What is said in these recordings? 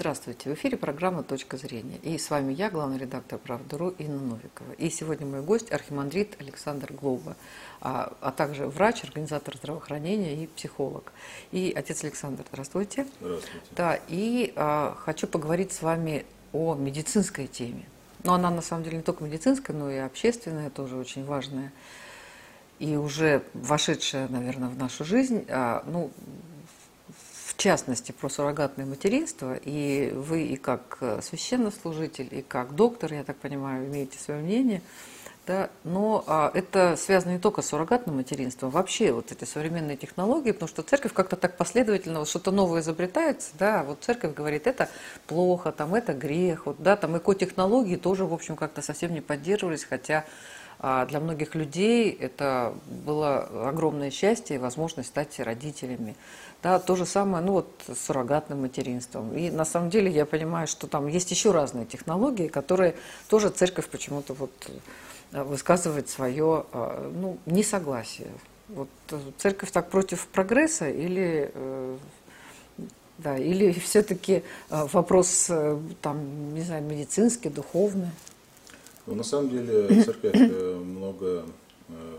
Здравствуйте, в эфире программа «Точка зрения». И с вами я, главный редактор «Правда.ру» Инна Новикова. И сегодня мой гость – архимандрит Александр Глоба, а, а также врач, организатор здравоохранения и психолог. И отец Александр, здравствуйте. Здравствуйте. Да, и а, хочу поговорить с вами о медицинской теме. Но она на самом деле не только медицинская, но и общественная, тоже очень важная. И уже вошедшая, наверное, в нашу жизнь, а, ну, частности, про суррогатное материнство, и вы и как э, священнослужитель, и как доктор, я так понимаю, имеете свое мнение, да, но а, это связано не только с суррогатным материнством, вообще вот эти современные технологии, потому что церковь как-то так последовательно, вот что-то новое изобретается, да, вот церковь говорит, это плохо, там, это грех, вот, да, там эко-технологии тоже, в общем, как-то совсем не поддерживались, хотя а для многих людей это было огромное счастье и возможность стать родителями. Да, то же самое, ну вот с суррогатным материнством. И на самом деле я понимаю, что там есть еще разные технологии, которые тоже церковь почему-то вот э, высказывает свое э, ну, несогласие. Вот церковь так против прогресса или э, да, или все-таки вопрос там, не знаю, медицинский, духовный? Ну, на самом деле церковь э, много э,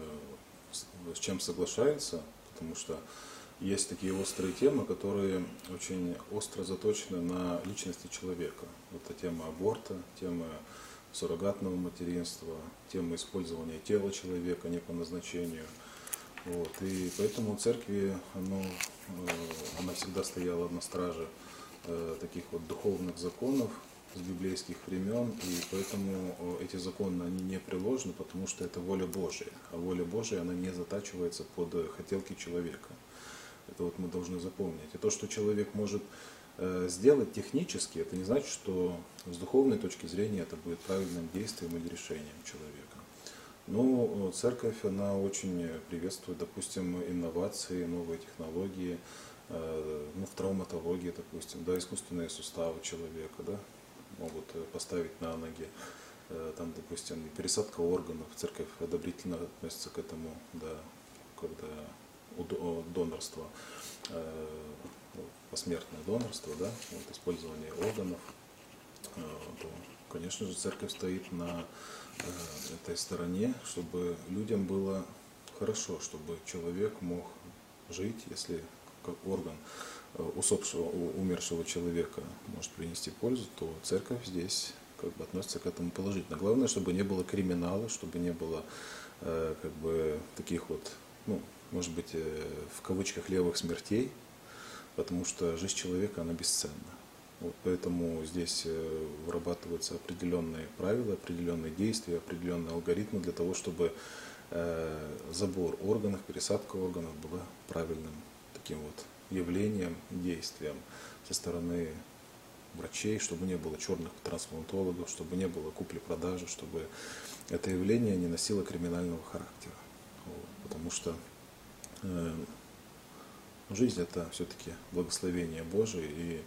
с чем соглашается, потому что есть такие острые темы, которые очень остро заточены на личности человека. Это тема аборта, тема суррогатного материнства, тема использования тела человека не по назначению. Вот. И поэтому церкви оно, э, она всегда стояла на страже таких вот духовных законов, с библейских времен, и поэтому э, эти законы, они не приложены, потому что это воля Божия. А воля Божия, она не затачивается под э, хотелки человека. Это вот мы должны запомнить. И то, что человек может э, сделать технически, это не значит, что с духовной точки зрения это будет правильным действием или решением человека. Но церковь, она очень приветствует, допустим, инновации, новые технологии, ну, в травматологии, допустим, да, искусственные суставы человека, да, могут э, поставить на ноги. Э, там, допустим, пересадка органов. Церковь одобрительно относится к этому, да, когда донорство, э, посмертное донорство, да, вот, использование органов, то, конечно же, церковь стоит на этой стороне, чтобы людям было хорошо, чтобы человек мог жить, если как орган усопшего, умершего человека может принести пользу, то церковь здесь как бы относится к этому положительно. Главное, чтобы не было криминала, чтобы не было э, как бы таких вот, ну, может быть, э, в кавычках левых смертей, потому что жизнь человека, она бесценна. Вот поэтому здесь э, вырабатываются определенные правила, определенные действия, определенные алгоритмы для того, чтобы э, забор органов, пересадка органов была правильным таким вот явлением, действием со стороны врачей, чтобы не было черных трансплантологов, чтобы не было купли-продажи, чтобы это явление не носило криминального характера. Вот, потому что э, жизнь это все-таки благословение Божие, и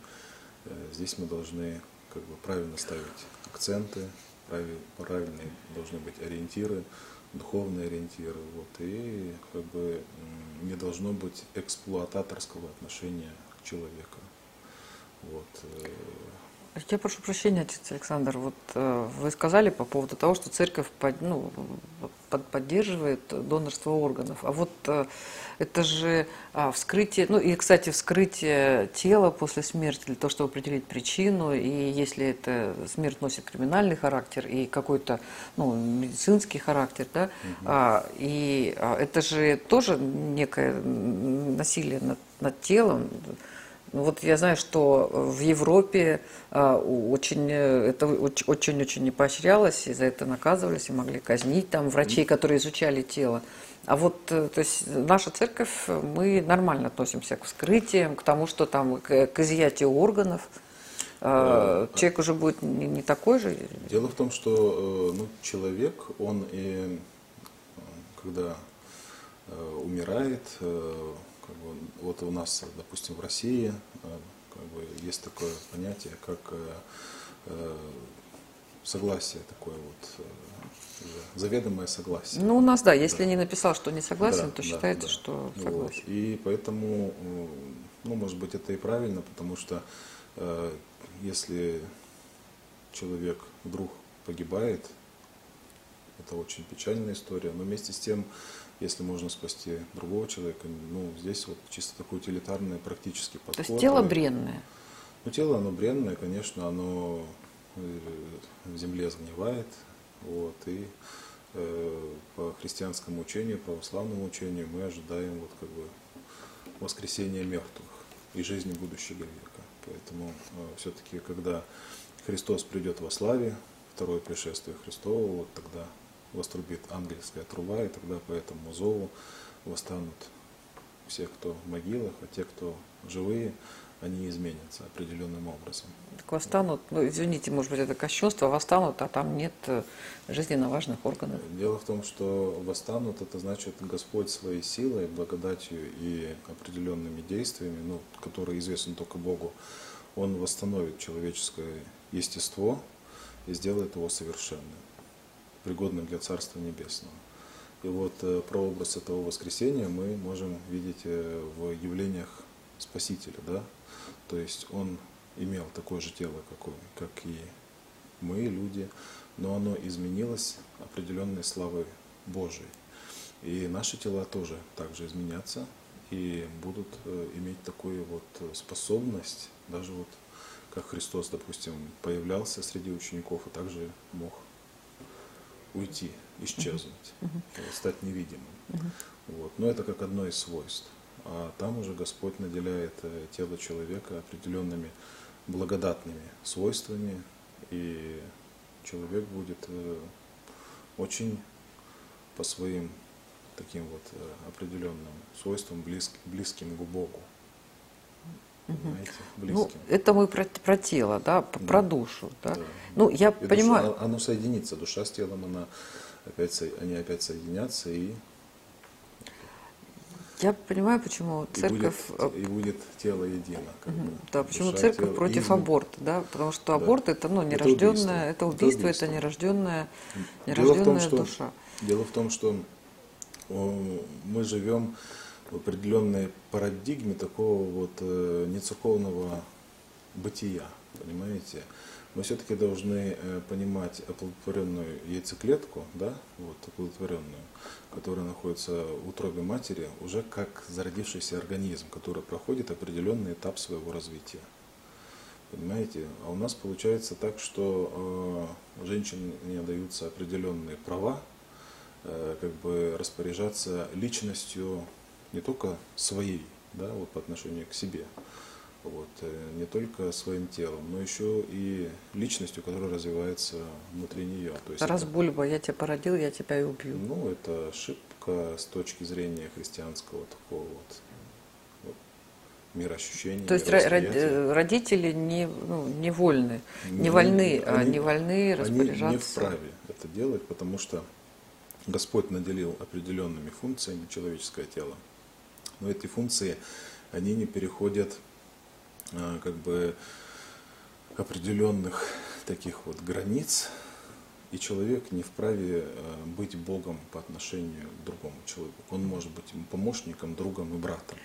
э, здесь мы должны как бы правильно ставить акценты, правильные должны быть ориентиры, духовные ориентиры. Вот, и как бы не должно быть эксплуататорского отношения к человеку. Вот. Я прошу прощения, отец Александр, вот э, вы сказали по поводу того, что церковь под, ну, под, поддерживает донорство органов. А вот э, это же а, вскрытие, ну и, кстати, вскрытие тела после смерти для того, чтобы определить причину, и если это смерть носит криминальный характер и какой-то ну, медицинский характер, да, угу. а, и а, это же тоже некое насилие над, над телом, вот я знаю, что в Европе а, очень, э, это очень-очень не поощрялось, и за это наказывались, и могли казнить там врачей, которые изучали тело. А вот, э, то есть наша церковь, мы нормально относимся к вскрытиям, к тому, что там, к, к изъятию органов. А, человек уже будет не, не такой же. Дело в том, что э, ну, человек, он и когда умирает, как бы, вот у нас, допустим, в России э, как бы, есть такое понятие, как э, э, согласие такое вот, заведомое согласие. Ну, у нас, да, если да. не написал, что не согласен, да, то считается, да. что согласен. Вот. И поэтому, ну, может быть, это и правильно, потому что э, если человек вдруг погибает, это очень печальная история, но вместе с тем, если можно спасти другого человека, ну, здесь вот чисто такой утилитарный практический подход. То есть тело бренное. ну, тело, оно бренное, конечно, оно э, в земле сгнивает. Вот, и э, по христианскому учению, православному учению мы ожидаем вот, как бы, воскресения мертвых и жизни будущего века. Поэтому все-таки, когда Христос придет во славе, второе пришествие Христова, вот тогда вострубит ангельская труба, и тогда по этому зову восстанут все, кто в могилах, а те, кто живые, они изменятся определенным образом. Так восстанут, ну извините, может быть, это кощунство, восстанут, а там нет э, жизненно важных органов. Дело в том, что восстанут, это значит Господь своей силой, благодатью и определенными действиями, ну, которые известны только Богу, Он восстановит человеческое естество и сделает его совершенным, пригодным для Царства Небесного. И вот э, прообраз этого воскресения мы можем видеть э, в явлениях Спасителя, да? То есть Он имел такое же тело, какое, как и мы, люди, но оно изменилось определенной славой Божией. И наши тела тоже также изменятся и будут э, иметь такую вот способность, даже вот как Христос, допустим, появлялся среди учеников и также мог уйти, исчезнуть, э, стать невидимым. Вот. Но это как одно из свойств. А там уже Господь наделяет э, тело человека определенными благодатными свойствами, и человек будет э, очень по своим таким вот определенным свойствам близк, близким к Богу. Понимаете? Ну, это мы про, про тело, да, п- Да. про душу, да. Да. Ну, я И душа, понимаю, оно соединится, душа с телом, она опять, они опять соединятся, и, я понимаю, почему и, церковь, будет, э, и будет тело едино. как мгм, бы. да, почему Душа, церковь тело, против изм. аборта, да, потому что Да. аборт это, ну, Это нерожденное, убийство. это Это убийство, это убийство. нерожденная, Дело в том, нерожденная что, душа. дело в том, что о, мы живем в определенной парадигме такого вот э, нецерковного бытия, понимаете? Мы все-таки должны э, понимать оплодотворенную яйцеклетку, да, вот оплодотворенную, которая находится в утробе матери, уже как зародившийся организм, который проходит определенный этап своего развития. Понимаете? А у нас получается так, что э, женщине даются определенные права, э, как бы распоряжаться личностью не только своей, да, вот по отношению к себе, вот, э, не только своим телом, но еще и личностью, которая развивается внутри нее. То есть Раз это- бульба, я тебя породил, я тебя и убью. ну, это ошибка с точки зрения христианского такого вот, вот мироощущения. То есть э, родители не, ну, не вольны, не Ну, вольны, а они- не вольны Они распоряжаться. не вправе это делать, потому что Господь наделил определенными функциями человеческое тело. Но эти функции, они не переходят а, как бы определенных таких вот границ, и человек не вправе а, быть Богом по отношению к другому человеку. Он может быть помощником, другом и братом.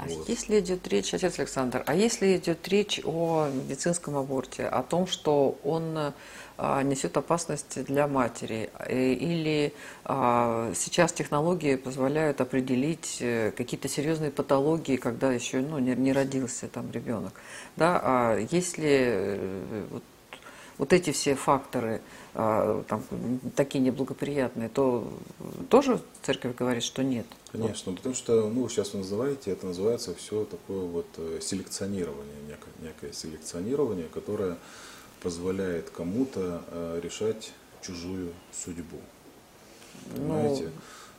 А Вот. если идет речь, отец Александр, а если идет речь о медицинском аборте, о том, что он а, несет опасность для матери, э, или а, сейчас технологии позволяют определить э, какие-то серьезные патологии, когда еще ну, не, не родился там ребенок, да, а если э, вот, вот эти все факторы а, там, такие неблагоприятные, то тоже церковь говорит, что нет. Конечно, потому что, ну, сейчас вы называете, это называется все такое вот э, селекционирование, некое, некое селекционирование, которое позволяет кому-то э, решать чужую судьбу. Понимаете?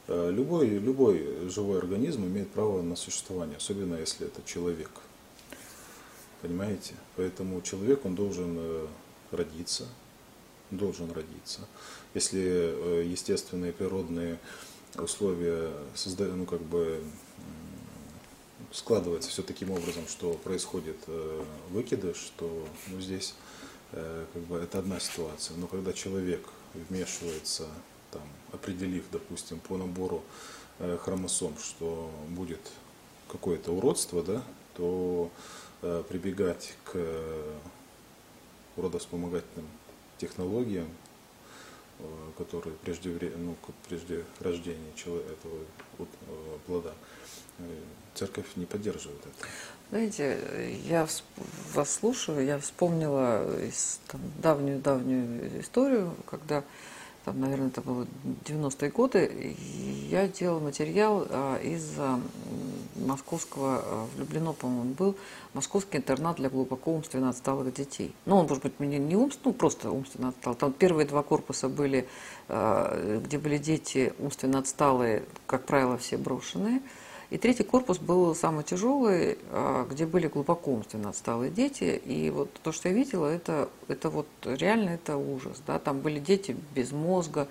Э, Любой, любой живой организм имеет право на существование, особенно если это человек. Понимаете? Поэтому человек, он должен родиться, должен родиться. Если э, естественные природные условия создают, ну, как бы складывается все таким образом, что происходит э, выкидыш, то ну, здесь э, как бы это одна ситуация. Но когда человек вмешивается, там, определив, допустим, по набору хромосом, что будет какое-то уродство, да, то прибегать к родовспомогательным технологиям, э, которые прежде, ну, прежде рождения человека, этого э, плода, э, церковь не поддерживает это. Знаете, я вас слушаю, я вспомнила давнюю-давнюю историю, когда там, наверное, это было 90-е годы, я делала материал а, из а, московского, а, влюблено, по-моему, был, московский интернат для глубоко умственно отсталых детей. Ну, он, может быть, мне не умственно, ну, просто умственно отстал. Там первые два корпуса были, где были дети умственно отсталые, как правило, все брошенные, и третий корпус был самый тяжелый, а, где были глубоко умственно отсталые дети. И вот то, что я видела, это, это вот реально это ужас. Да? Там были дети без мозга,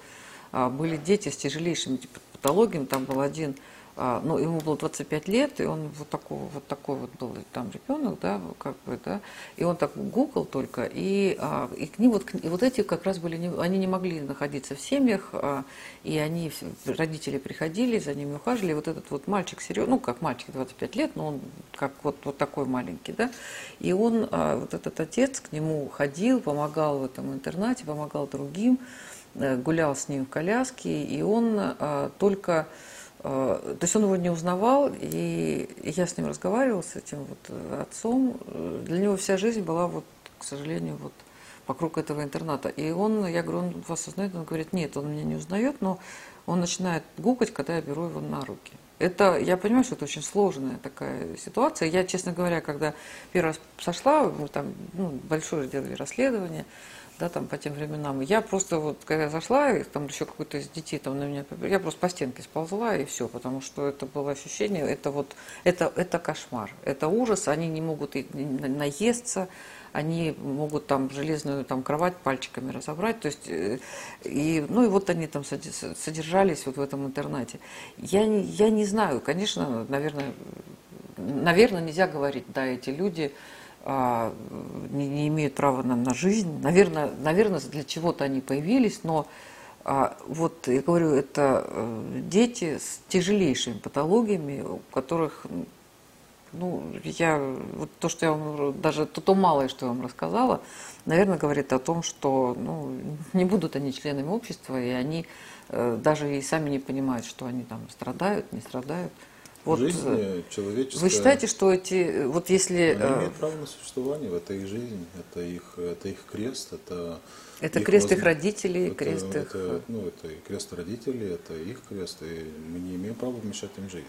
а, были дети с тяжелейшими патологиями. Там был один ну, ему было 25 лет, и он вот такой вот, такой вот был там ребенок, да, как бы, да, и он так гугл только, и, а, и к ним вот, и вот эти как раз были, они не могли находиться в семьях, а, и они, родители приходили, за ними ухаживали, и вот этот вот мальчик, серьезно, ну, как мальчик, 25 лет, но он как вот, вот такой маленький, да, и он, вот этот отец к нему ходил, помогал в этом интернате, помогал другим, э, гулял с ним в коляске, и он только то есть он его не узнавал, и я с ним разговаривала, с этим вот э, отцом. Для него вся жизнь была, вот, к сожалению, вот вокруг этого интерната. И он, я говорю, он вас узнает? Он говорит, нет, он меня не узнает, но он начинает гукать, когда я беру его на руки. Это, я понимаю, что это очень сложная такая ситуация. Я, честно говоря, когда первый раз сошла, мы там ну, большое сделали расследование, да, там по тем временам. Я просто вот, когда я зашла, и там еще какой-то из детей там на меня, я просто по стенке сползла и все, потому что это было ощущение, это вот, это, это кошмар, это ужас, они не могут и наесться, они могут там железную там кровать пальчиками разобрать, то есть э, и ну и вот они там содержались вот в этом интернате. Я я не знаю, конечно, наверное, наверное нельзя говорить, да, эти люди не, не имеют права на, на жизнь. Наверное, наверное, для чего-то они появились, но а, вот я говорю, это э, дети с тяжелейшими патологиями, у которых, ну, я, вот то, что я вам, даже то, то малое, что я вам рассказала, наверное, говорит о том, что, ну, не будут они членами общества, и они э, даже и сами не понимают, что они там страдают, не страдают. Вот, жизнь э, человеческая. Вы считаете, что эти, вот если... Они имеют право на существование, это их жизнь, это их, это их крест, это... Это их крест воз... их родителей, это, крест это, их... Это, ну, это и крест родителей, это их крест, и мы не имеем права вмешать им жизнь.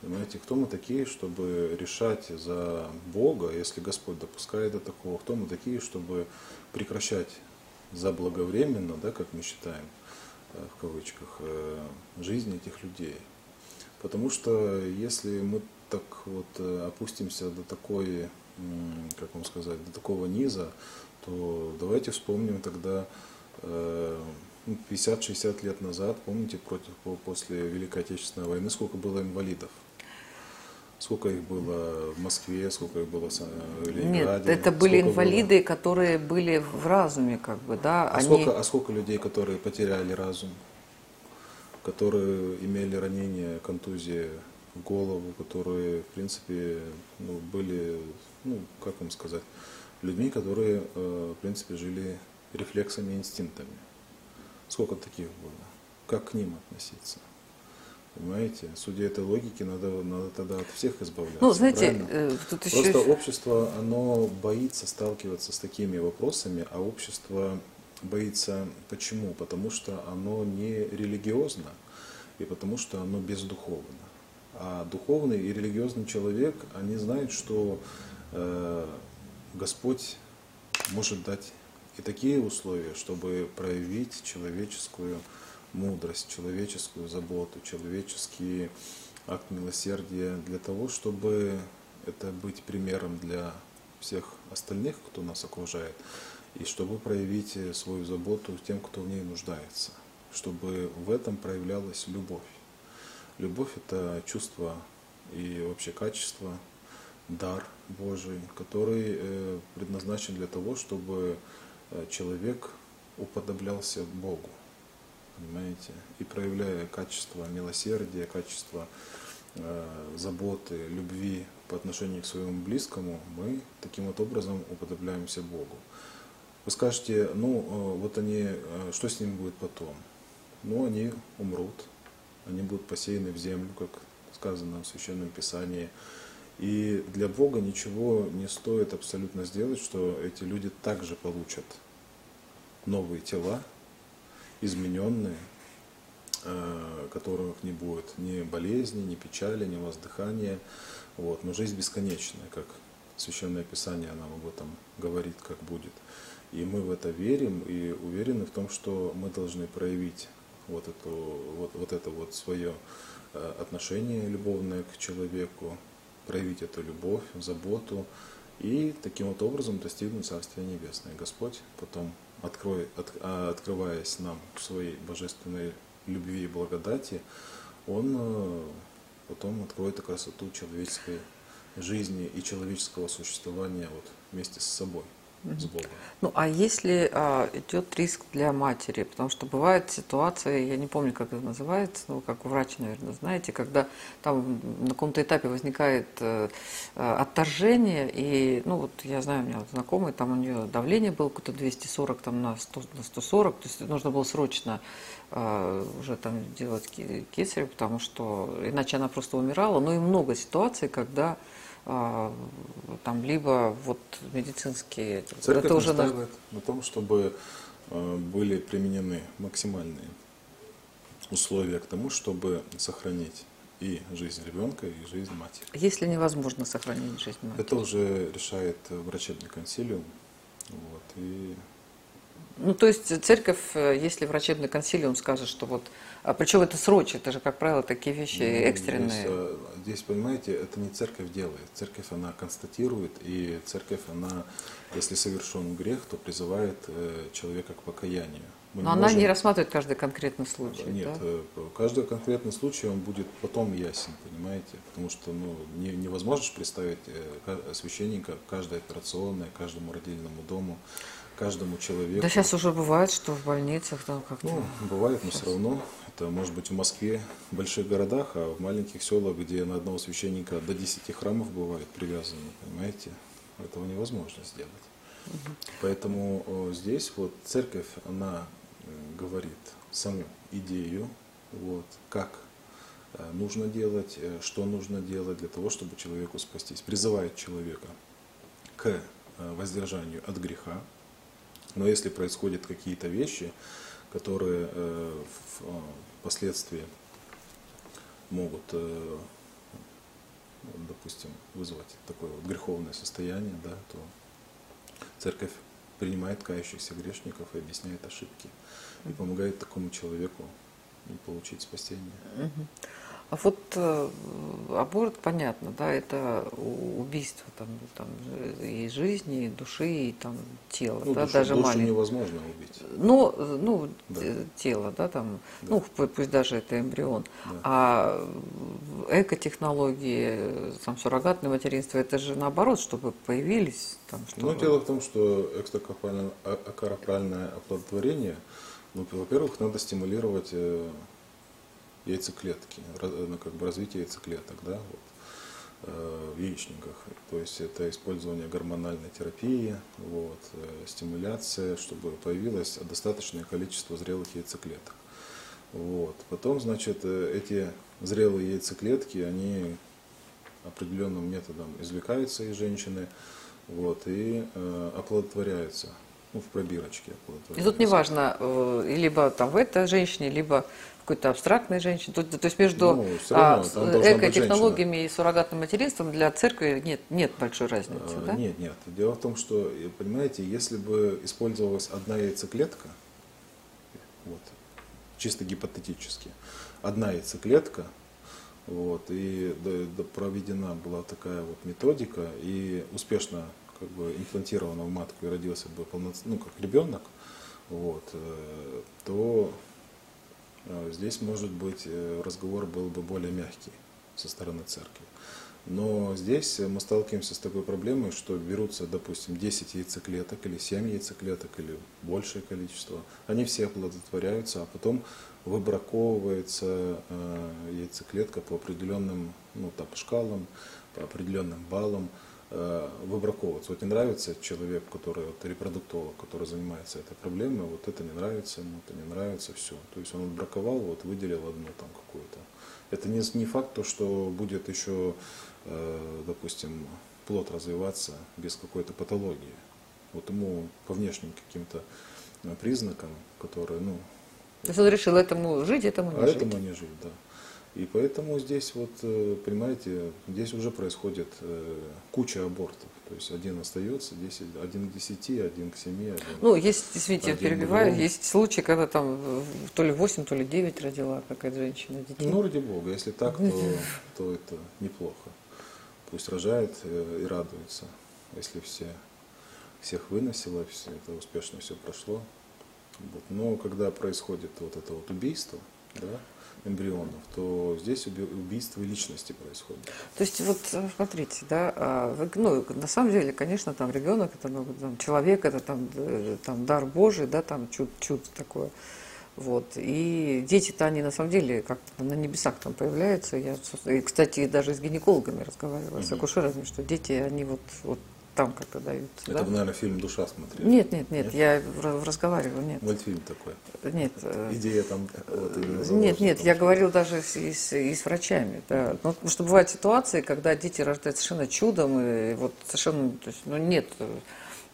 Понимаете, кто мы такие, чтобы решать за Бога, если Господь допускает до такого, кто мы такие, чтобы прекращать заблаговременно, да, как мы считаем, э, в кавычках, э, жизнь этих людей. Потому что если мы так вот э, опустимся до такой, как вам сказать, до такого низа, то давайте вспомним тогда 50-60 э, ну, лет назад, помните, против, после Великой Отечественной войны, сколько было инвалидов? Сколько их было в Москве, сколько их было в Ленинграде? Нет, это были инвалиды, было? которые были в разуме, как бы, да. А, Они... сколько, а сколько людей, которые потеряли разум? Которые имели ранения, контузии в голову, которые, в принципе, ну, были, ну, как вам сказать, людьми, которые, э, в принципе, жили рефлексами инстинктами. Сколько таких было? Как к ним относиться? Понимаете? Судя этой логики, надо, надо тогда от всех избавляться. Ну, знаете, э, тут еще... Просто общество, оно боится сталкиваться с такими вопросами, а общество боится почему? Потому что оно не религиозно и потому что оно бездуховно. А духовный и религиозный человек, они знают, что э, Господь может дать и такие условия, чтобы проявить человеческую мудрость, человеческую заботу, человеческий акт милосердия для того, чтобы это быть примером для всех остальных, кто нас окружает и чтобы проявить э, свою заботу тем, кто в ней нуждается, чтобы в этом проявлялась любовь. Любовь – это чувство и вообще качество, дар Божий, который э, предназначен для того, чтобы э, человек уподоблялся Богу, понимаете, и проявляя качество милосердия, качество заботы, любви по отношению к своему близкому, мы таким вот образом уподобляемся Богу. Вы скажете, ну э, вот они, э, что с ними будет потом? Ну, они умрут, они будут посеяны в землю, как сказано в Священном Писании. И для Бога ничего не стоит абсолютно сделать, что эти люди также получат новые тела, измененные, э, которых не будет ни болезни, ни печали, ни воздыхания. Вот. Но жизнь бесконечная, как Священное Писание нам об этом говорит, как будет. И мы в это верим и уверены в том, что мы должны проявить вот, эту, вот, вот это вот свое э, отношение любовное к человеку, проявить эту любовь, заботу и таким вот образом достигнуть Царствия Небесное. Господь потом, открой, от, а, открываясь нам в своей божественной любви и благодати, Он э, потом откроет красоту человеческой жизни и человеческого существования вот вместе с собой с Богом. Ну, а если а, идет риск для матери, потому что бывает ситуация, я не помню, как это называется, ну, как врач, наверное, знаете, когда там на каком-то этапе возникает э, э, отторжение, и, ну, вот я знаю, у меня вот знакомый, там у нее давление было какое-то 240 там, на, 100, на 140, то есть нужно было срочно э, уже там делать кесарево, потому что иначе она просто умирала. Ну и много ситуаций, когда а, там либо вот медицинские. Церковь это уже настаивает на том, чтобы а, были применены максимальные условия к тому, чтобы сохранить и жизнь ребенка, и жизнь матери. Если невозможно сохранить жизнь матери? Это уже решает врачебный консилиум. Вот, и ну, то есть церковь, э, если врачебный консилиум скажет, что вот, а причем это срочно, это же, как правило, такие вещи ну, экстренные. Здесь, э, здесь, понимаете, это не церковь делает. Церковь, она констатирует, и церковь, она, если совершен грех, то призывает э, человека к покаянию. Мы Но не она можем... не рассматривает каждый конкретный случай. Нет, да? каждый конкретный случай он будет потом ясен, понимаете? Потому что ну, не, невозможно представить священника каждой операционной, каждому родильному дому каждому человеку. Да сейчас уже бывает, что в больницах там как-то... Ну, бывает, но все равно. Это может быть в Москве, в больших городах, а в маленьких селах, где на одного священника до 10 храмов бывает привязаны, понимаете, этого невозможно сделать. Угу. Поэтому о, здесь вот церковь, она э, говорит саму идею, вот, как э, нужно делать, э, что нужно делать для того, чтобы человеку спастись. Призывает человека к воздержанию от греха, но если происходят какие-то вещи, которые э, впоследствии могут, э, допустим, вызвать такое вот греховное состояние, да, то церковь принимает кающихся грешников и объясняет ошибки и помогает такому человеку получить спасение. А вот э, аборт, понятно, да, это убийство там, там и жизни, и души, и там тела, ну, да, душу, даже душу маленького. невозможно убить. Ну, ну да. тело, да, там, да. ну, пусть даже это эмбрион. Да. А экотехнологии, там, суррогатное материнство, это же наоборот, чтобы появились там, чтобы... Ну, дело в том, что экстракорпоральное оплодотворение, ну, во-первых, надо стимулировать э, яйцеклетки, ну, как бы развитие яйцеклеток, да, вот, э, в яичниках. То есть это использование гормональной терапии, вот, э, стимуляция, чтобы появилось достаточное количество зрелых яйцеклеток. Вот. Потом, значит, э, эти зрелые яйцеклетки, они определенным методом извлекаются из женщины вот, и э, оплодотворяются ну, в пробирочке. И тут неважно, э, либо там в этой женщине, либо какой-то абстрактной женщине. То, то есть между ну, а, экотехнологиями и суррогатным материнством для церкви нет, нет большой разницы, а, да? Нет, нет. Дело в том, что, понимаете, если бы использовалась одна яйцеклетка, вот, чисто гипотетически, одна яйцеклетка, вот, и да, да, проведена была такая вот методика, и успешно как бы имплантирована в матку и родился бы полноценный, ну, как ребенок, вот, э, то здесь, может быть, э, разговор был бы более мягкий со стороны церкви. Но здесь мы сталкиваемся с такой проблемой, что берутся, допустим, 10 яйцеклеток или 7 яйцеклеток или большее количество. Они все оплодотворяются, а потом выбраковывается э, яйцеклетка по определенным ну, там, шкалам, по определенным баллам э, выбраковываться. Вот не нравится человек, который вот, репродуктолог, который занимается этой проблемой, вот это не нравится ему, это не нравится, все. То есть он отбраковал, вот выделил одну там какую-то. Это не, не факт то, что будет еще, э, допустим, плод развиваться без какой-то патологии. Вот ему по внешним каким-то э, признакам, которые, ну, То есть он решил этому жить, этому не а жить. этому не жить, да. И поэтому здесь вот, э, понимаете, здесь уже происходит э, куча абортов. То есть один остается, 10, один к 10, один к 7, один... Ну, есть, извините, я перебиваю, миллион. есть случаи, когда там э, то ли 8, то ли 9 родила какая-то женщина детей. Ну, ради бога, если так, то, то это неплохо. Пусть рожает и радуется, если все, всех выносила, все это успешно все прошло. Вот. Но когда происходит вот это вот убийство, да, эмбрионов, то здесь уби- убийство личности происходит. То есть вот э, смотрите, да, а, ну на самом деле, конечно, там ребенок это ну, там, человек, это там, э, там дар Божий, да, там чудо, чудо такое. Вот. И дети-то они на самом деле как-то на небесах там появляются. Я, и, кстати, даже с гинекологами разговаривала, с Мгм. акушерами, что дети, они вот, вот там как-то даются. Это да? вы, наверное, фильм «Душа» смотрели? Нет, нет, нет, Нет? я разговаривала, нет. Мультфильм такой. Нет, э, Идея там вот, именно Нет, нет, я говорил даже с, и с, и с врачами. Да. Ну, потому что бывают ситуации, когда дети рождаются совершенно чудом, и вот совершенно, то есть, ну, нет э,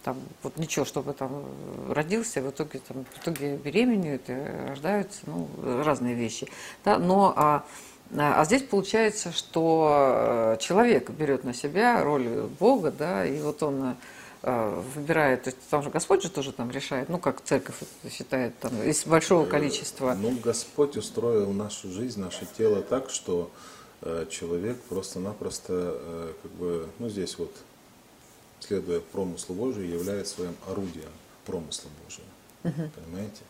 там вот ничего, чтобы там э, родился, в итоге там, в итоге беременеют, рождаются, ну, разные вещи. Да, но а, а здесь получается, что э, человек берет на себя роль Бога, да, и вот он э, выбирает, то есть там же Господь же тоже там решает, ну как церковь считает, там из большого количества. Ну, Господь устроил нашу жизнь, наше тело так, что э, человек просто-напросто, э, как бы, ну, здесь вот, следуя промыслу Божию, является своим орудием промысла Божия. Понимаете?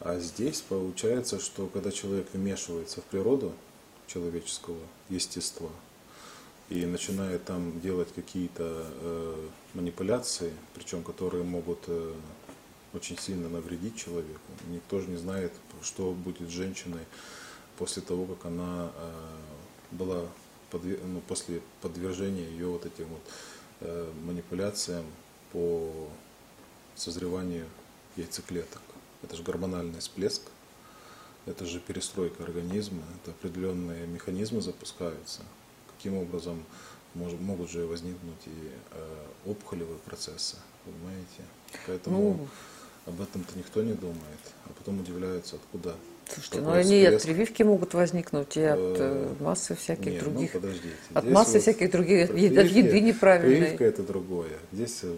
А здесь получается, что когда человек вмешивается в природу человеческого естества и начинает там делать какие-то э, манипуляции, причем которые могут э, очень сильно навредить человеку. Никто же не знает, что будет с женщиной после того, как она э, была подве- ну, после подвержения ее вот этим вот э, манипуляциям по созреванию яйцеклеток. Это же гормональный всплеск, это же перестройка организма, это определенные механизмы запускаются. Каким образом мож- могут же возникнуть и э, опухолевые процессы, понимаете? Поэтому Ну. об этом-то никто не думает, а потом удивляются, откуда. Слушайте, ну они и от прививки могут возникнуть, и от Э, э, массы всяких Не, ну, других. подождите. от Здесь массы вот всяких других, от прививки- еды неправильной. Прививка это другое. Здесь э,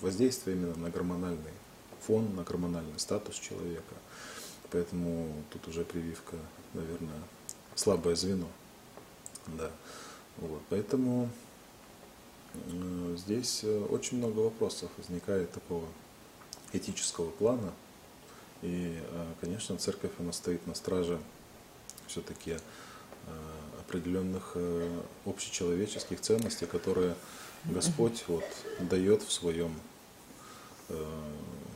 воздействие именно на гормональный фон, на гормональный статус человека. Поэтому тут уже прививка, наверное, слабое звено. Да. Вот. Поэтому э, здесь э, очень много вопросов возникает такого этического плана. И, э, конечно, церковь, она стоит на страже все-таки определенных э, общечеловеческих ценностей, которые Господь вот, дает в своем э,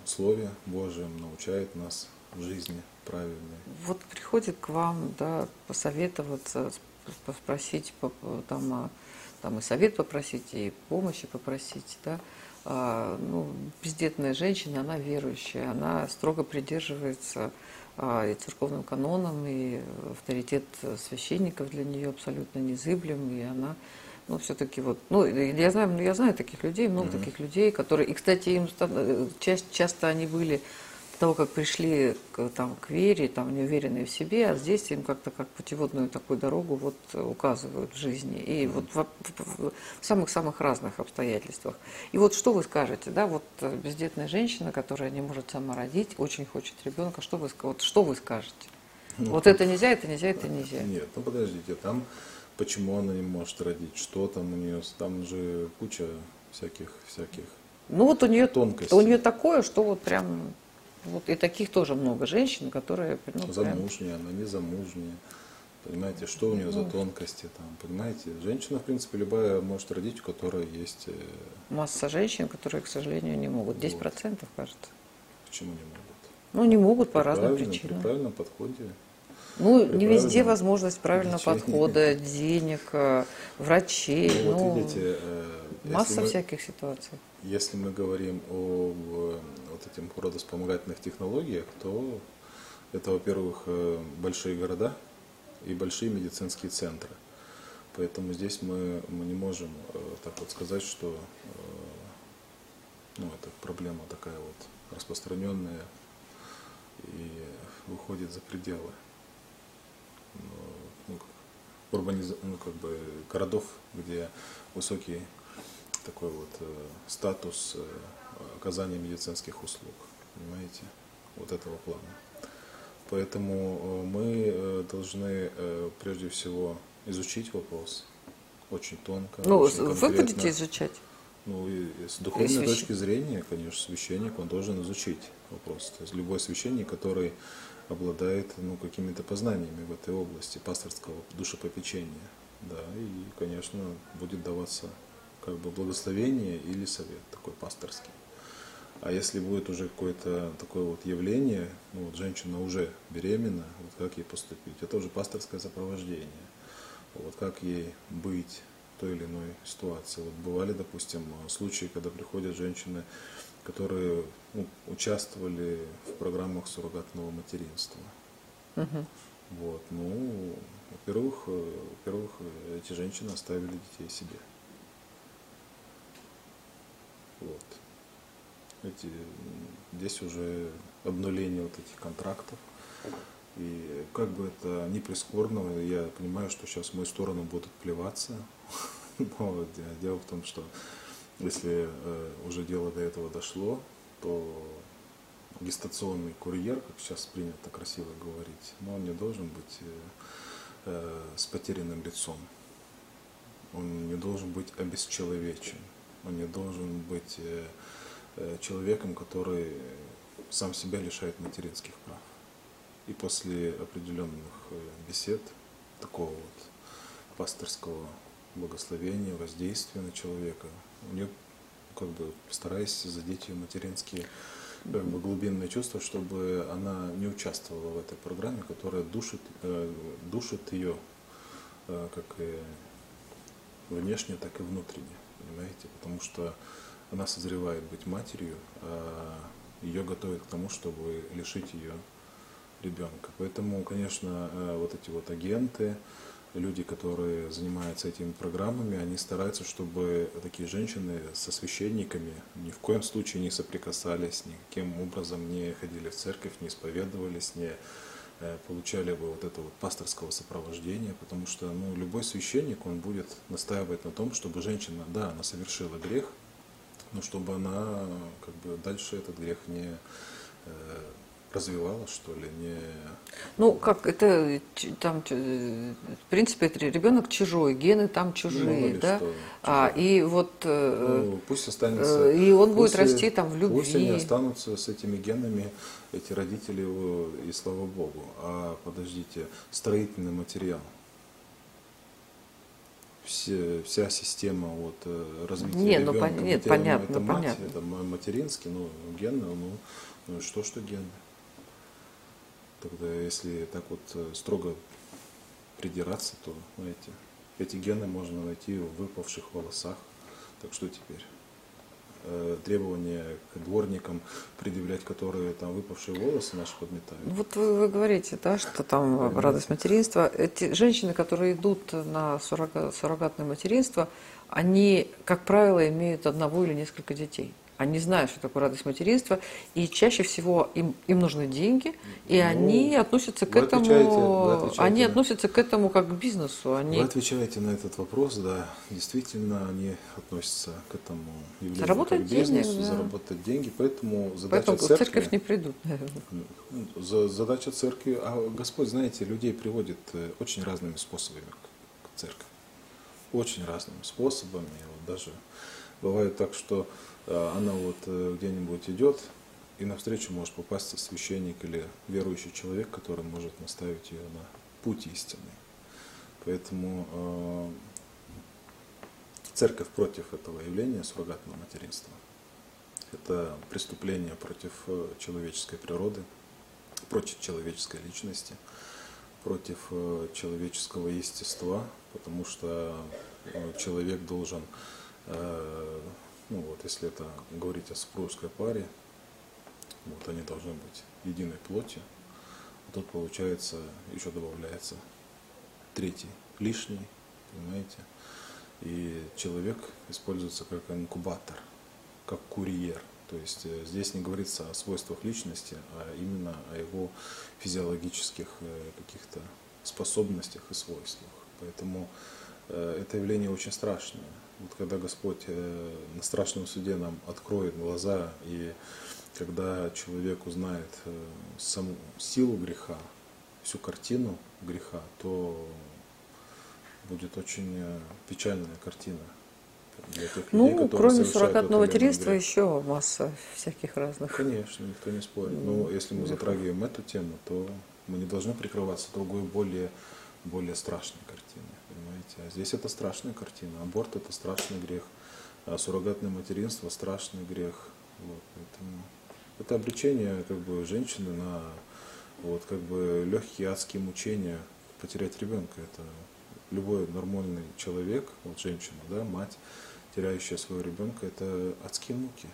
Слове Божьем, научает нас жизни правильной. Вот приходит к вам, да, посоветоваться, сп- спросить, там, а, там и совет попросить, и помощи попросить, да. А, ну, бездетная женщина, она верующая, она строго придерживается а, и церковным канонам, и авторитет священников для нее абсолютно незыблем, и она ну, все-таки вот, ну, я знаю, я знаю таких людей, много Мгм. таких людей, которые, и, кстати, им э, ча- часто они были того, как пришли к, там, к вере, там, неуверенные в себе, а здесь им как-то как путеводную такую дорогу вот указывают в жизни. И вот в, самых-самых разных обстоятельствах. И вот что вы скажете, да, вот бездетная женщина, которая не может сама родить, очень хочет ребенка, что вы, вот, что вы скажете? Ну, Вот это нельзя, это нельзя, это нельзя. Нет, ну подождите, там почему она не может родить, что там у нее, там же куча всяких, всяких. Ну вот у нее, Тонкости. у нее такое, что вот прям, вот и таких тоже много женщин, которые, ну, прям- замужняя, она не замужняя. Понимаете, что у нее Ну. за тонкости там, понимаете? Женщина, в принципе, любая может родить, у которой есть, э, масса женщин, которые, к сожалению, не могут. 10% кажется. почему не могут. Ну, не могут по разным правильном- При причинам. правильном подходе. Ну, не везде возможность правильного лечение. подхода, денег, э, врачей. Ну, ну, вот видите, э, масса мы- всяких ситуаций. Если мы говорим о вот этим родоспомогательных технологиях, то это, во-первых, э, большие города и большие медицинские центры. Поэтому здесь мы, мы не можем э, так вот сказать, что э, ну, это проблема такая вот распространенная и выходит за пределы ну, урбаниз- ну, как бы городов, где высокий такой вот э, статус э, оказания медицинских услуг, понимаете, вот этого плана. Поэтому э, мы должны прежде всего изучить вопрос очень тонко. Ну, очень вы будете изучать? Ну, и с духовной священ- точки зрения, конечно, священник, он должен изучить вопрос. То есть любой священник, который обладает ну, какими-то познаниями в этой области пасторского душепопечения, да, и, конечно, будет даваться как бы благословение или совет такой пасторский. А если будет уже какое-то такое вот явление, ну вот женщина уже беременна, вот как ей поступить, это уже пасторское сопровождение. Вот как ей быть в той или иной ситуации. Вот бывали, допустим, случаи, когда приходят женщины, которые ну, участвовали в программах суррогатного материнства. Мгм. Вот, ну, во-первых, во-первых, эти женщины оставили детей себе. Вот. Эти, здесь уже обнуление вот этих контрактов. И как бы это ни прискорбно, я понимаю, что сейчас в мою сторону будут плеваться. Но де- дело в том, что если э, уже дело до этого дошло, то гестационный курьер, как сейчас принято красиво говорить, но он не должен быть э, э, с потерянным лицом. Он не должен быть обесчеловечен. Он не должен быть э, э, человеком, который сам себя лишает материнских прав. И после определенных э, бесед, такого вот пасторского благословения, воздействия на человека, у нее как бы стараясь задеть ее материнские как бы, глубинные чувства, чтобы она не участвовала в этой программе, которая душит, э, душит ее э, как и внешне, так и внутренне, понимаете? Потому что она созревает быть матерью, а ее готовят к тому, чтобы лишить ее ребенка. Поэтому, конечно, э, вот эти вот агенты, люди, которые занимаются этими программами, они стараются, чтобы такие женщины со священниками ни в коем случае не соприкасались, никаким образом не ходили в церковь, не исповедовались, не получали бы вот это вот пасторского сопровождения, потому что ну, любой священник, он будет настаивать на том, чтобы женщина, да, она совершила грех, но чтобы она как бы дальше этот грех не э, развивала, что ли, не... Ну, как это там, в принципе, это ребенок чужой, гены там чужие, ли да? что А, и вот э, Ну, пусть останется. э, и он будет пусть- расти там в Пусть они любви. останутся с этими генами, эти родители, его, и слава Богу. А подождите, строительный материал. Все, вся система вот, э, развития Не, ну, ребенка, пон- нет, понятно, это мать, понятно. это ма- материнский, ну, гены, ну, ну что, что гены? Тогда, если так вот э, строго придираться, то, знаете, эти гены можно найти в выпавших волосах. Так что теперь? Э, Требования к дворникам предъявлять, которые там выпавшие волосы наши подметают. Ну, Вот вы, вы говорите, да, что там Понимаете. радость материнства. Эти женщины, которые идут на суррога- суррогатное материнство, они, как правило, имеют одного или несколько детей. Они знают, что такое радость материнства, и чаще всего им, им нужны деньги, и Ну, они относятся к этому, отвечаете- они на- относятся к этому как к бизнесу. Они Вы отвечаете на этот вопрос, да, действительно они относятся к этому явлению Заработать как к бизнесу, денег, да. заработать деньги, поэтому задача поэтому церкви, церковь не придут, наверное. За- задача церкви, а Господь, знаете, людей приводит э, очень разными способами к, церкви. Очень разными способами. Вот даже бывает так, что она вот э, где-нибудь идет, и навстречу может попасться священник или верующий человек, который может наставить ее на путь истинный. Поэтому э, церковь против этого явления суррогатного материнства. Это преступление против э, человеческой природы, против человеческой личности. против э, человеческого естества, потому что э, человек должен, э, ну вот, если это говорить о супружеской паре, вот они должны быть единой плотью. Тут получается еще добавляется третий лишний, понимаете? И человек используется как инкубатор, как курьер. То есть э, здесь не говорится о свойствах личности, а именно о его физиологических э, каких-то способностях и свойствах. Поэтому э, это явление очень страшное. Вот когда Господь на страшном суде нам откроет глаза, и когда человек узнает саму силу греха, всю картину греха, то будет очень печальная картина для тех ну, людей, кроме суррогатного материнства еще масса всяких разных. Конечно, никто не спорит. Но если мы затрагиваем эту тему, то мы не должны прикрываться другой, более, более страшной картиной. Понимаете? А здесь это страшная картина. Аборт это страшный грех. А суррогатное материнство страшный грех. Вот, поэтому это обречение как бы, женщины на вот, как бы, легкие адские мучения потерять ребенка. Это любой нормальный человек, вот женщина, да, мать, теряющая своего ребенка, это адские муки.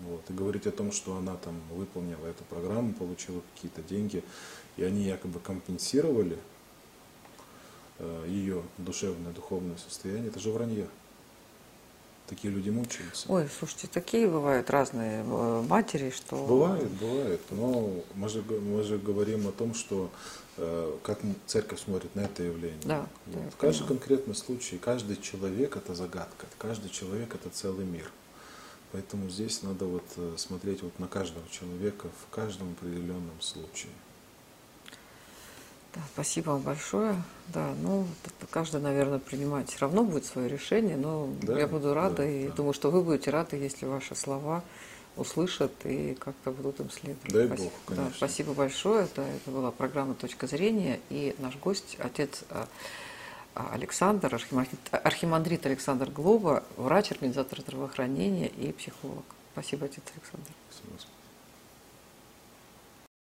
Вот. И говорить о том, что она там выполнила эту программу, получила какие-то деньги, и они якобы компенсировали ее душевное, духовное состояние, это же вранье. Такие люди мучаются. Ой, слушайте, такие бывают разные э, матери, что... Бывает, бывает. Но мы же, мы же говорим о том, что Э, как церковь смотрит на это явление. Да, вот. да, каждый конкретный случай, каждый человек это загадка, каждый человек это целый мир. Поэтому здесь надо вот э, смотреть вот на каждого человека в каждом определенном случае. Да, спасибо вам большое. Да, ну, каждый, наверное, принимать все равно будет свое решение, но да, я буду рада да, и да. думаю, что вы будете рады, если ваши слова услышат и как-то будут им следовать. Дай спасибо. Бог, конечно. Да, спасибо большое. Да, это была программа «Точка зрения» и наш гость, отец а, а, Александр, архимандрит Александр Глоба, врач, организатор здравоохранения и психолог. Спасибо, отец Александр. Спасибо.